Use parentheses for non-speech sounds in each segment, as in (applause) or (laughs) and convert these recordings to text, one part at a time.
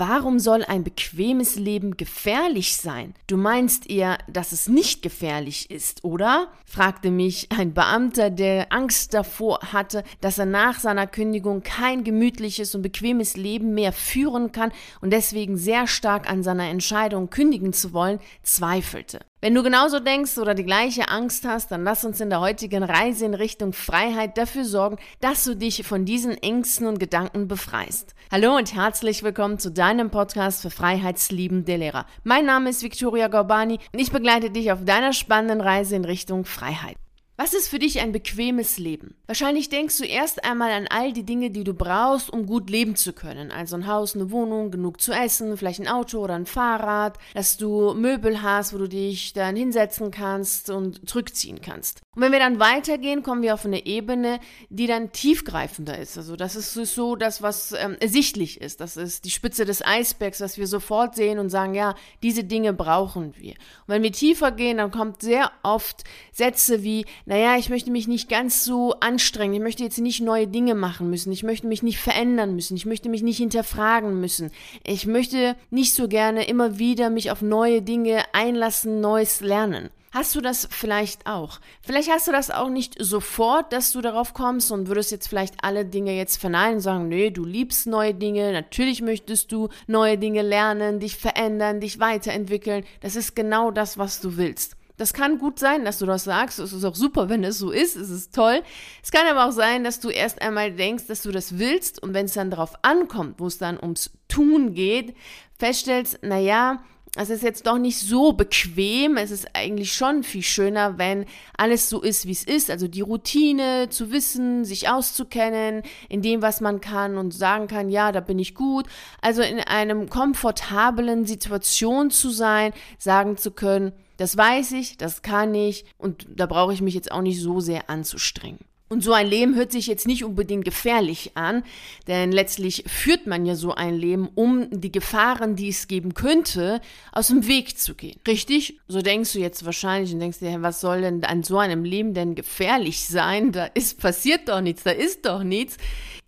Warum soll ein bequemes Leben gefährlich sein? Du meinst eher, dass es nicht gefährlich ist, oder? fragte mich ein Beamter, der Angst davor hatte, dass er nach seiner Kündigung kein gemütliches und bequemes Leben mehr führen kann und deswegen sehr stark an seiner Entscheidung kündigen zu wollen, zweifelte. Wenn du genauso denkst oder die gleiche Angst hast, dann lass uns in der heutigen Reise in Richtung Freiheit dafür sorgen, dass du dich von diesen Ängsten und Gedanken befreist. Hallo und herzlich willkommen zu deinem Podcast für freiheitsliebende Lehrer. Mein Name ist Victoria Gorbani und ich begleite dich auf deiner spannenden Reise in Richtung Freiheit. Was ist für dich ein bequemes Leben? Wahrscheinlich denkst du erst einmal an all die Dinge, die du brauchst, um gut leben zu können. Also ein Haus, eine Wohnung, genug zu essen, vielleicht ein Auto oder ein Fahrrad, dass du Möbel hast, wo du dich dann hinsetzen kannst und zurückziehen kannst. Und wenn wir dann weitergehen, kommen wir auf eine Ebene, die dann tiefgreifender ist. Also das ist so das, was ähm, ersichtlich ist. Das ist die Spitze des Eisbergs, was wir sofort sehen und sagen, ja, diese Dinge brauchen wir. Und wenn wir tiefer gehen, dann kommt sehr oft Sätze wie, naja, ich möchte mich nicht ganz so anstrengen, ich möchte jetzt nicht neue Dinge machen müssen, ich möchte mich nicht verändern müssen, ich möchte mich nicht hinterfragen müssen, ich möchte nicht so gerne immer wieder mich auf neue Dinge einlassen, Neues lernen. Hast du das vielleicht auch? Vielleicht hast du das auch nicht sofort, dass du darauf kommst und würdest jetzt vielleicht alle Dinge jetzt verneinen und sagen, nee, du liebst neue Dinge, natürlich möchtest du neue Dinge lernen, dich verändern, dich weiterentwickeln. Das ist genau das, was du willst. Das kann gut sein, dass du das sagst. Es ist auch super, wenn es so ist. Es ist toll. Es kann aber auch sein, dass du erst einmal denkst, dass du das willst und wenn es dann darauf ankommt, wo es dann ums Tun geht, feststellst, na ja, es ist jetzt doch nicht so bequem. Es ist eigentlich schon viel schöner, wenn alles so ist, wie es ist. Also die Routine, zu wissen, sich auszukennen in dem, was man kann und sagen kann, ja, da bin ich gut. Also in einem komfortablen Situation zu sein, sagen zu können, das weiß ich, das kann ich und da brauche ich mich jetzt auch nicht so sehr anzustrengen. Und so ein Leben hört sich jetzt nicht unbedingt gefährlich an, denn letztlich führt man ja so ein Leben, um die Gefahren, die es geben könnte, aus dem Weg zu gehen. Richtig? So denkst du jetzt wahrscheinlich und denkst dir, was soll denn an so einem Leben denn gefährlich sein? Da ist passiert doch nichts, da ist doch nichts.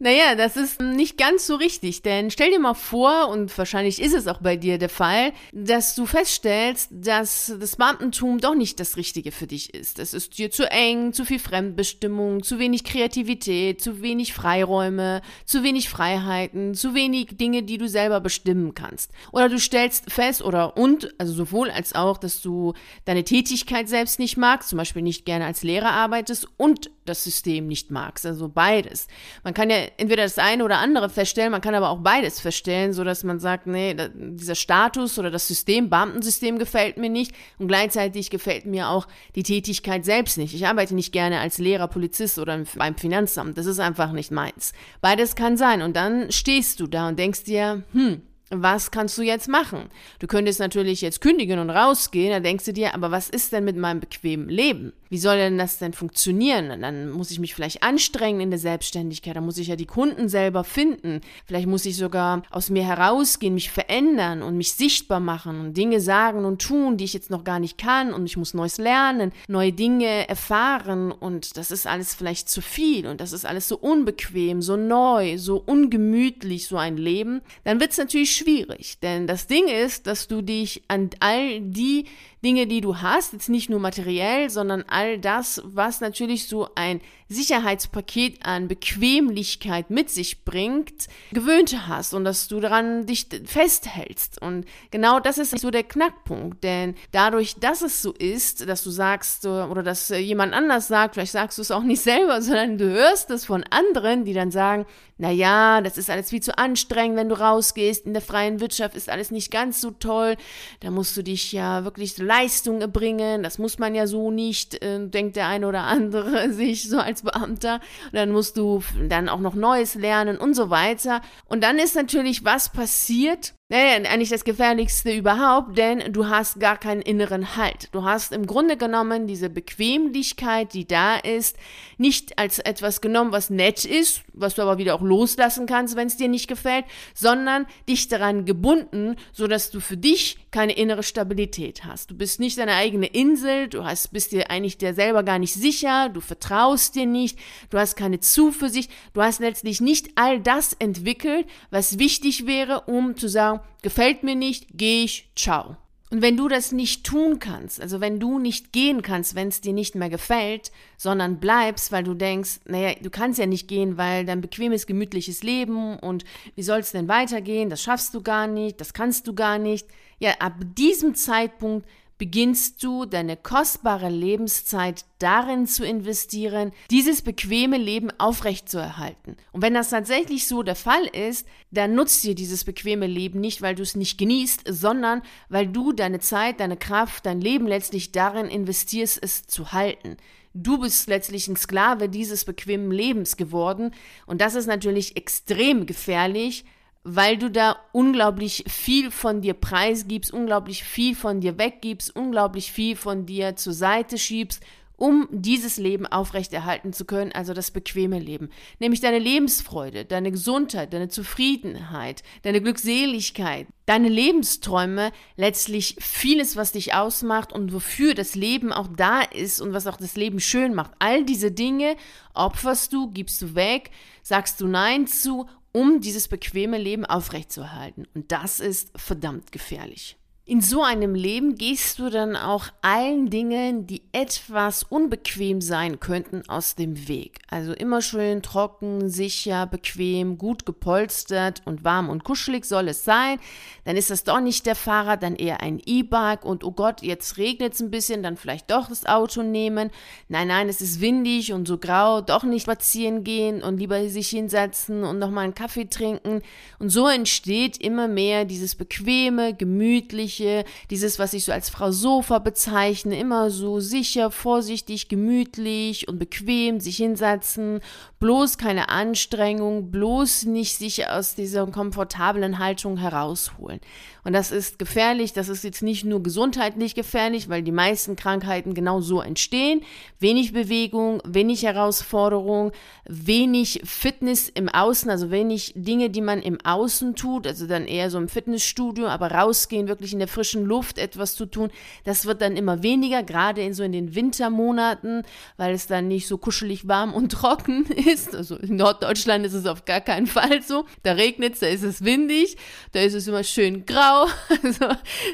Naja, das ist nicht ganz so richtig, denn stell dir mal vor, und wahrscheinlich ist es auch bei dir der Fall, dass du feststellst, dass das Beamtentum doch nicht das Richtige für dich ist. Es ist dir zu eng, zu viel Fremdbestimmung, zu wenig Kreativität, zu wenig Freiräume, zu wenig Freiheiten, zu wenig Dinge, die du selber bestimmen kannst. Oder du stellst fest, oder und, also sowohl als auch, dass du deine Tätigkeit selbst nicht magst, zum Beispiel nicht gerne als Lehrer arbeitest und das System nicht magst. Also beides. Man kann ja entweder das eine oder andere feststellen, man kann aber auch beides feststellen, so dass man sagt, nee, dieser Status oder das System, Beamtensystem gefällt mir nicht und gleichzeitig gefällt mir auch die Tätigkeit selbst nicht. Ich arbeite nicht gerne als Lehrer, Polizist oder beim Finanzamt. Das ist einfach nicht meins. Beides kann sein und dann stehst du da und denkst dir, hm, was kannst du jetzt machen? Du könntest natürlich jetzt kündigen und rausgehen, da denkst du dir, aber was ist denn mit meinem bequemen Leben? Wie soll denn das denn funktionieren? Dann muss ich mich vielleicht anstrengen in der Selbstständigkeit, dann muss ich ja die Kunden selber finden. Vielleicht muss ich sogar aus mir herausgehen, mich verändern und mich sichtbar machen und Dinge sagen und tun, die ich jetzt noch gar nicht kann und ich muss Neues lernen, neue Dinge erfahren und das ist alles vielleicht zu viel und das ist alles so unbequem, so neu, so ungemütlich, so ein Leben. Dann wird es natürlich schwierig, denn das Ding ist, dass du dich an all die Dinge, die du hast, jetzt nicht nur materiell, sondern all das, was natürlich so ein Sicherheitspaket an Bequemlichkeit mit sich bringt, gewöhnt hast und dass du daran dich festhältst. Und genau das ist so der Knackpunkt, denn dadurch, dass es so ist, dass du sagst oder dass jemand anders sagt, vielleicht sagst du es auch nicht selber, (laughs) sondern du hörst es von anderen, die dann sagen, na ja, das ist alles viel zu anstrengend, wenn du rausgehst. In der freien Wirtschaft ist alles nicht ganz so toll. Da musst du dich ja wirklich Leistung erbringen. Das muss man ja so nicht, äh, denkt der eine oder andere (laughs) sich so als Beamter. Und dann musst du dann auch noch Neues lernen und so weiter. Und dann ist natürlich, was passiert, naja, eigentlich das Gefährlichste überhaupt, denn du hast gar keinen inneren Halt. Du hast im Grunde genommen diese Bequemlichkeit, die da ist, nicht als etwas genommen, was nett ist, was du aber wieder auch loslassen kannst, wenn es dir nicht gefällt, sondern dich daran gebunden, so dass du für dich keine innere Stabilität hast. Du bist nicht deine eigene Insel, du hast, bist dir eigentlich dir selber gar nicht sicher, du vertraust dir nicht, du hast keine Zuversicht, du hast letztlich nicht all das entwickelt, was wichtig wäre, um zu sagen, gefällt mir nicht, gehe ich, ciao. Und wenn du das nicht tun kannst, also wenn du nicht gehen kannst, wenn es dir nicht mehr gefällt, sondern bleibst, weil du denkst, naja, du kannst ja nicht gehen, weil dein bequemes, gemütliches Leben und wie soll es denn weitergehen, das schaffst du gar nicht, das kannst du gar nicht. Ja, ab diesem Zeitpunkt beginnst du deine kostbare Lebenszeit darin zu investieren, dieses bequeme Leben aufrechtzuerhalten. Und wenn das tatsächlich so der Fall ist, dann nutzt dir dieses bequeme Leben nicht, weil du es nicht genießt, sondern weil du deine Zeit, deine Kraft, dein Leben letztlich darin investierst, es zu halten. Du bist letztlich ein Sklave dieses bequemen Lebens geworden und das ist natürlich extrem gefährlich, weil du da unglaublich viel von dir preisgibst, unglaublich viel von dir weggibst, unglaublich viel von dir zur Seite schiebst, um dieses Leben aufrechterhalten zu können, also das bequeme Leben. Nämlich deine Lebensfreude, deine Gesundheit, deine Zufriedenheit, deine Glückseligkeit, deine Lebensträume, letztlich vieles, was dich ausmacht und wofür das Leben auch da ist und was auch das Leben schön macht. All diese Dinge opferst du, gibst du weg, sagst du Nein zu um dieses bequeme Leben aufrechtzuerhalten. Und das ist verdammt gefährlich. In so einem Leben gehst du dann auch allen Dingen, die etwas unbequem sein könnten, aus dem Weg. Also immer schön trocken, sicher, bequem, gut gepolstert und warm und kuschelig soll es sein. Dann ist das doch nicht der Fahrrad, dann eher ein E-Bike und oh Gott, jetzt regnet es ein bisschen, dann vielleicht doch das Auto nehmen. Nein, nein, es ist windig und so grau, doch nicht spazieren gehen und lieber sich hinsetzen und nochmal einen Kaffee trinken. Und so entsteht immer mehr dieses bequeme, gemütliche, Küche, dieses, was ich so als Frau Sofa bezeichne, immer so sicher, vorsichtig, gemütlich und bequem sich hinsetzen, bloß keine Anstrengung, bloß nicht sich aus dieser komfortablen Haltung herausholen. Und das ist gefährlich, das ist jetzt nicht nur gesundheitlich gefährlich, weil die meisten Krankheiten genau so entstehen. Wenig Bewegung, wenig Herausforderung, wenig Fitness im Außen, also wenig Dinge, die man im Außen tut, also dann eher so im Fitnessstudio, aber rausgehen, wirklich in der frischen Luft etwas zu tun, das wird dann immer weniger, gerade in so in den Wintermonaten, weil es dann nicht so kuschelig warm und (laughs) trocken ist. Also in Norddeutschland ist es auf gar keinen Fall so. Da regnet es, da ist es windig, da ist es immer schön grau. (laughs) Also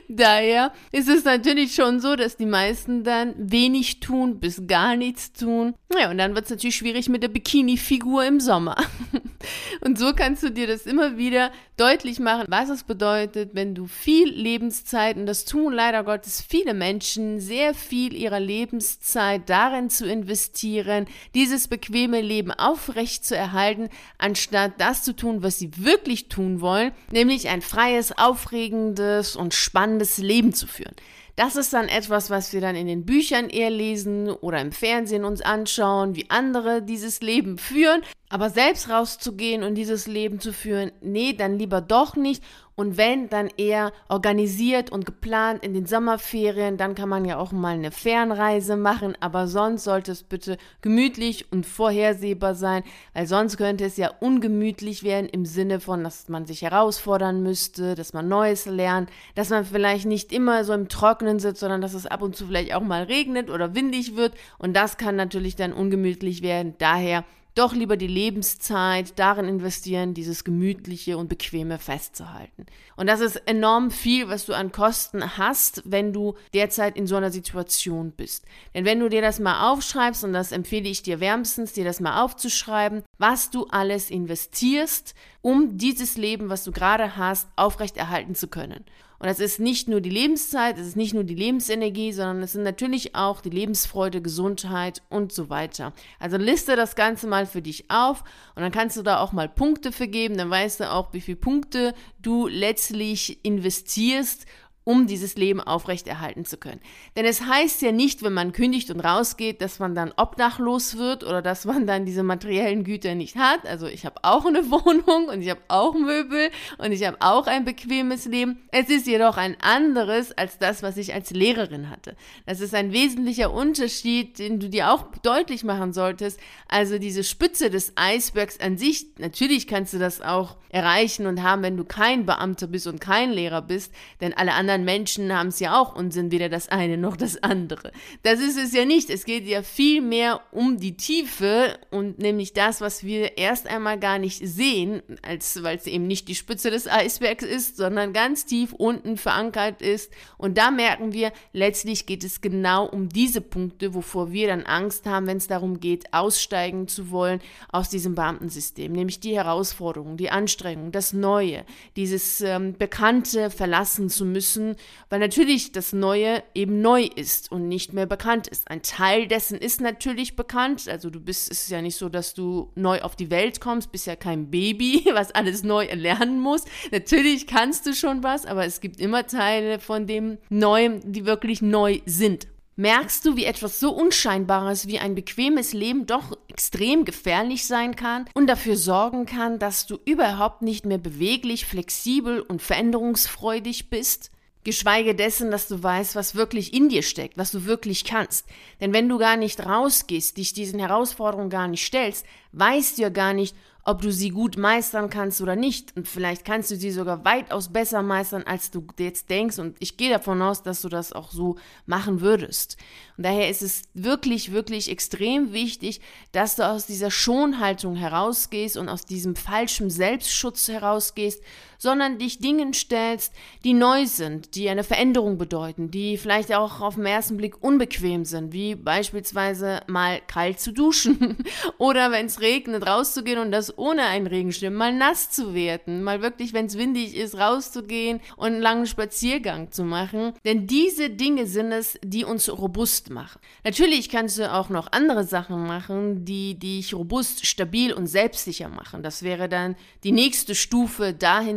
daher ist es natürlich schon so, dass die meisten dann wenig tun, bis gar nichts tun. Ja, und dann wird es natürlich schwierig mit der Bikini-Figur im Sommer. (laughs) Und so kannst du dir das immer wieder deutlich machen, was es bedeutet, wenn du viel Lebenszeit, und das tun leider Gottes viele Menschen, sehr viel ihrer Lebenszeit darin zu investieren, dieses bequeme Leben aufrecht zu erhalten, anstatt das zu tun, was sie wirklich tun wollen, nämlich ein freies, aufregendes und spannendes Leben zu führen. Das ist dann etwas, was wir dann in den Büchern eher lesen oder im Fernsehen uns anschauen, wie andere dieses Leben führen. Aber selbst rauszugehen und dieses Leben zu führen, nee, dann lieber doch nicht. Und wenn, dann eher organisiert und geplant in den Sommerferien, dann kann man ja auch mal eine Fernreise machen, aber sonst sollte es bitte gemütlich und vorhersehbar sein, weil sonst könnte es ja ungemütlich werden im Sinne von, dass man sich herausfordern müsste, dass man Neues lernt, dass man vielleicht nicht immer so im Trockenen sitzt, sondern dass es ab und zu vielleicht auch mal regnet oder windig wird. Und das kann natürlich dann ungemütlich werden. Daher doch lieber die Lebenszeit darin investieren, dieses gemütliche und bequeme festzuhalten. Und das ist enorm viel, was du an Kosten hast, wenn du derzeit in so einer Situation bist. Denn wenn du dir das mal aufschreibst, und das empfehle ich dir wärmstens, dir das mal aufzuschreiben, was du alles investierst, um dieses Leben, was du gerade hast, aufrechterhalten zu können. Und das ist nicht nur die Lebenszeit, es ist nicht nur die Lebensenergie, sondern es sind natürlich auch die Lebensfreude, Gesundheit und so weiter. Also liste das Ganze mal für dich auf und dann kannst du da auch mal Punkte vergeben, dann weißt du auch, wie viele Punkte du letztlich investierst um dieses Leben aufrechterhalten zu können. Denn es heißt ja nicht, wenn man kündigt und rausgeht, dass man dann obdachlos wird oder dass man dann diese materiellen Güter nicht hat. Also ich habe auch eine (laughs) Wohnung und ich habe auch Möbel und ich habe auch ein bequemes Leben. Es ist jedoch ein anderes als das, was ich als Lehrerin hatte. Das ist ein wesentlicher Unterschied, den du dir auch deutlich machen solltest. Also diese Spitze des Eisbergs an sich, natürlich kannst du das auch erreichen und haben, wenn du kein Beamter bist und kein Lehrer bist, denn alle anderen anderen Menschen haben es ja auch und sind weder das eine noch das andere. Das ist es ja nicht. Es geht ja viel mehr um die Tiefe und nämlich das, was wir erst einmal gar nicht sehen, als weil es eben nicht die Spitze des Eisbergs ist, sondern ganz tief unten verankert ist. Und da merken wir, letztlich geht es genau um diese Punkte, wovor wir dann Angst haben, wenn es darum geht, aussteigen zu wollen aus diesem Beamtensystem, nämlich die Herausforderungen, die Anstrengungen, das Neue, dieses ähm, Bekannte verlassen zu müssen, weil natürlich das Neue eben neu ist und nicht mehr bekannt ist. Ein Teil dessen ist natürlich bekannt, also du bist, es ist ja nicht so, dass du neu auf die Welt kommst, bist ja kein Baby, (laughs) was alles neu erlernen muss. Natürlich kannst du schon was, aber es gibt immer Teile von dem Neuen, die wirklich neu sind. Merkst du, wie etwas so Unscheinbares wie ein bequemes Leben doch extrem gefährlich sein kann und dafür sorgen kann, dass du überhaupt nicht mehr beweglich, flexibel und veränderungsfreudig bist? Geschweige dessen, dass du weißt, was wirklich in dir steckt, was du wirklich kannst. Denn wenn du gar nicht rausgehst, dich diesen Herausforderungen gar nicht stellst, weißt du ja gar nicht, ob du sie gut meistern kannst oder nicht. Und vielleicht kannst du sie sogar weitaus besser meistern, als du jetzt denkst. Und ich gehe davon aus, dass du das auch so machen würdest. Und daher ist es wirklich, wirklich extrem wichtig, dass du aus dieser Schonhaltung herausgehst und aus diesem falschen Selbstschutz herausgehst, sondern dich Dingen stellst, die neu sind, die eine Veränderung bedeuten, die vielleicht auch auf den ersten Blick unbequem sind, wie beispielsweise mal kalt zu duschen (laughs) oder wenn es regnet rauszugehen und das ohne einen Regenschirm, mal nass zu werden, mal wirklich, wenn es windig ist, rauszugehen und einen langen Spaziergang zu machen. Denn diese Dinge sind es, die uns robust machen. Natürlich kannst du auch noch andere Sachen machen, die dich robust, stabil und selbstsicher machen. Das wäre dann die nächste Stufe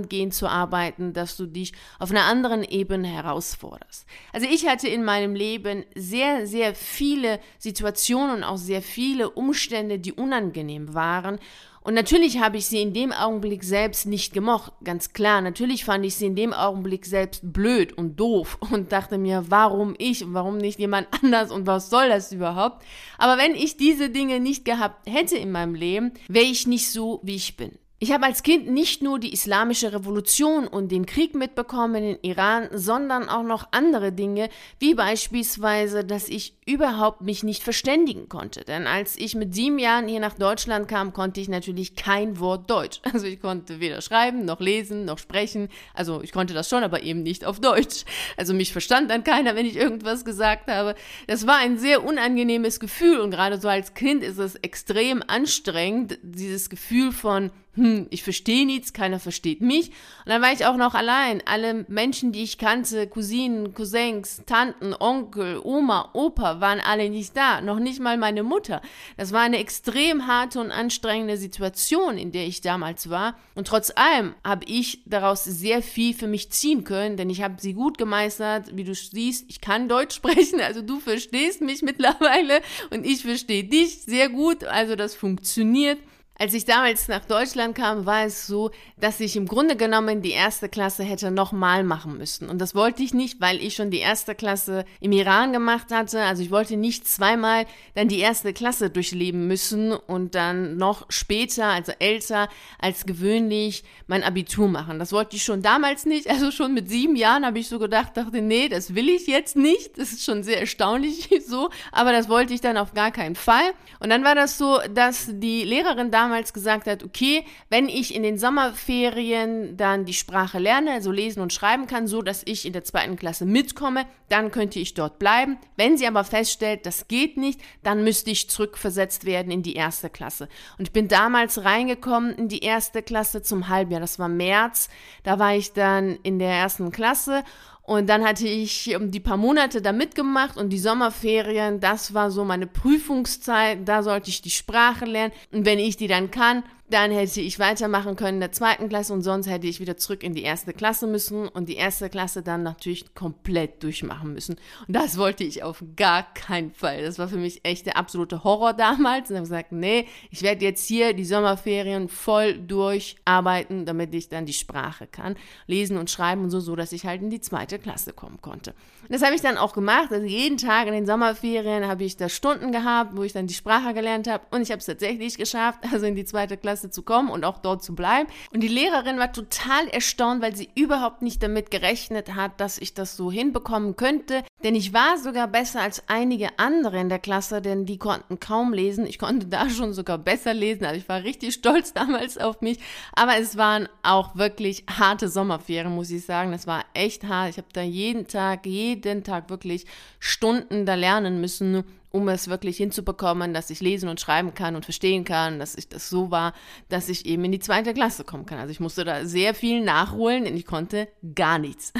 dahingehend zu arbeiten, dass du dich auf einer anderen Ebene herausforderst. Also ich hatte in meinem Leben sehr, sehr viele Situationen und auch sehr viele Umstände, die unangenehm waren und natürlich habe ich sie in dem Augenblick selbst nicht gemocht, ganz klar. Natürlich fand ich sie in dem Augenblick selbst blöd und doof (laughs) und dachte mir, warum ich und warum nicht jemand (laughs) anders und was soll das überhaupt? Aber wenn ich diese Dinge nicht gehabt hätte in meinem Leben, wäre ich nicht so, wie ich bin. Ich habe als Kind nicht nur die islamische Revolution und den Krieg mitbekommen in Iran, sondern auch noch andere Dinge, wie beispielsweise, dass ich überhaupt mich nicht verständigen konnte. Denn als ich mit sieben Jahren hier nach Deutschland kam, konnte ich natürlich kein Wort Deutsch. (laughs) Also ich konnte weder schreiben, noch lesen, noch sprechen. Also ich konnte das schon, aber eben nicht auf Deutsch. Also mich verstand dann keiner, wenn ich irgendwas gesagt habe. Das war ein sehr unangenehmes Gefühl und gerade so als Kind ist es extrem anstrengend, dieses Gefühl von hm, ich verstehe nichts, keiner versteht mich. Und dann war ich auch noch allein. Alle Menschen, die ich kannte, Cousinen, Cousins, Tanten, Onkel, Oma, Opa, waren alle nicht da. Noch nicht mal meine Mutter. Das war eine extrem harte und anstrengende Situation, in der ich damals war. Und trotz allem habe ich daraus sehr viel für mich ziehen können, denn ich habe sie gut gemeistert. Wie du siehst, ich kann Deutsch (laughs) sprechen, also du verstehst mich mittlerweile und ich verstehe dich sehr gut. Also das funktioniert. Als ich damals nach Deutschland kam, war es so, dass ich im Grunde genommen die erste Klasse hätte nochmal machen müssen. Und das wollte ich nicht, weil ich schon die erste Klasse im Iran gemacht hatte. Also ich wollte nicht zweimal dann die erste Klasse durchleben müssen und dann noch später, also älter als gewöhnlich, mein Abitur machen. Das wollte ich schon damals nicht. Also schon mit sieben Jahren habe ich so gedacht, dachte, nee, das will ich jetzt nicht. Das ist schon sehr erstaunlich (laughs) so. Aber das wollte ich dann auf gar keinen Fall. Und dann war das so, dass die Lehrerin damals damals gesagt hat, okay, wenn ich in den Sommerferien dann die Sprache lerne, also lesen und schreiben kann, so dass ich in der zweiten Klasse mitkomme, dann könnte ich dort bleiben. Wenn sie aber feststellt, das geht nicht, dann müsste ich zurückversetzt werden in die erste Klasse. Und ich bin damals reingekommen in die erste Klasse zum Halbjahr. Das war März. Da war ich dann in der ersten Klasse und dann hatte ich die paar Monate da mitgemacht und die Sommerferien, das war so meine Prüfungszeit, da sollte ich die Sprache lernen. Und wenn ich die dann kann, dann hätte ich weitermachen können in der zweiten Klasse und sonst hätte ich wieder zurück in die erste Klasse müssen und die erste Klasse dann natürlich komplett durchmachen müssen. Und das wollte ich auf gar keinen Fall. Das war für mich echt der absolute Horror damals. Und habe gesagt, nee, ich werde jetzt hier die Sommerferien voll durcharbeiten, damit ich dann die Sprache kann, lesen und schreiben und so, so dass ich halt in die zweite Klasse kommen konnte. Und das habe ich dann auch gemacht. Also jeden Tag in den Sommerferien habe ich da Stunden gehabt, wo ich dann die Sprache gelernt habe und ich habe es tatsächlich geschafft, (laughs) also in die zweite Klasse Klasse zu kommen und auch dort zu bleiben. Und die Lehrerin war total erstaunt, weil sie überhaupt nicht damit gerechnet hat, dass ich das so hinbekommen könnte. Denn ich war sogar besser als einige andere in der Klasse, denn die konnten kaum lesen. Ich konnte da (laughs) schon sogar besser lesen. Also ich war richtig stolz (laughs) damals auf mich. Aber es waren auch wirklich harte Sommerferien, muss ich sagen. Das war echt hart. Ich habe da jeden Tag, jeden Tag wirklich Stunden da lernen müssen um es wirklich hinzubekommen, dass ich lesen und schreiben kann und verstehen kann, dass ich das so war, dass ich eben in die zweite Klasse kommen kann. Also ich musste da sehr viel nachholen, denn ich konnte gar nichts.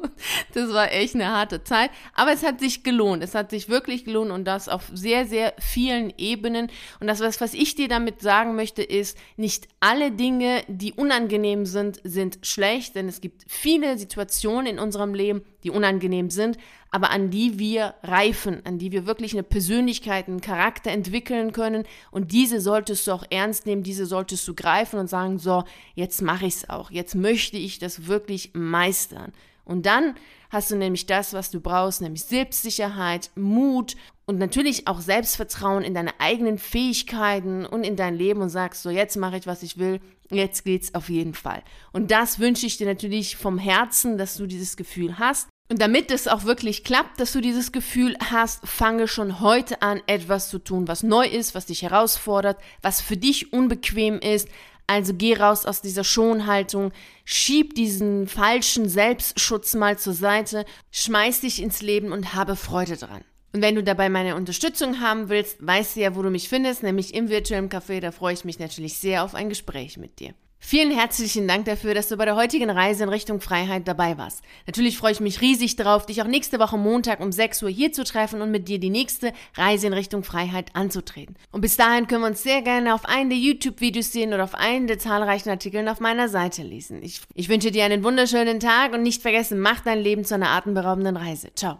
(laughs) das war echt eine harte Zeit, aber es hat sich gelohnt. Es hat sich wirklich gelohnt und das auf sehr, sehr vielen Ebenen. Und das, was, was ich dir damit sagen möchte, ist, nicht alle Dinge, die unangenehm sind, sind schlecht, denn es gibt viele Situationen in unserem Leben, die unangenehm sind, aber an die wir reifen, an die wir wirklich eine Persönlichkeit, einen Charakter entwickeln können. Und diese solltest du auch ernst nehmen, diese solltest du greifen und sagen, so, jetzt mache ich es auch, jetzt möchte ich das wirklich meistern. Und dann hast du nämlich das, was du brauchst, nämlich Selbstsicherheit, Mut und natürlich auch Selbstvertrauen in deine eigenen Fähigkeiten und in dein Leben und sagst, so jetzt mache ich, was ich will, jetzt geht's auf jeden Fall. Und das wünsche ich dir natürlich vom Herzen, dass du dieses Gefühl hast. Und damit es auch wirklich klappt, dass du dieses Gefühl hast, fange schon heute an, etwas zu tun, was neu ist, was dich herausfordert, was für dich unbequem ist. Also geh raus aus dieser Schonhaltung, schieb diesen falschen Selbstschutz mal zur Seite, schmeiß dich ins Leben und habe Freude dran. Und wenn du dabei meine Unterstützung haben willst, weißt du ja, wo du mich findest, nämlich im virtuellen Café. Da freue ich mich natürlich sehr auf ein Gespräch mit dir. Vielen herzlichen Dank dafür, dass du bei der heutigen Reise in Richtung Freiheit dabei warst. Natürlich freue ich mich riesig darauf, dich auch nächste Woche Montag um 6 Uhr hier zu treffen und mit dir die nächste Reise in Richtung Freiheit anzutreten. Und bis dahin können wir uns sehr gerne auf einen der YouTube-Videos sehen oder auf einen der zahlreichen Artikeln auf meiner Seite lesen. Ich, ich wünsche dir einen wunderschönen Tag und nicht vergessen, mach dein Leben zu einer atemberaubenden Reise. Ciao.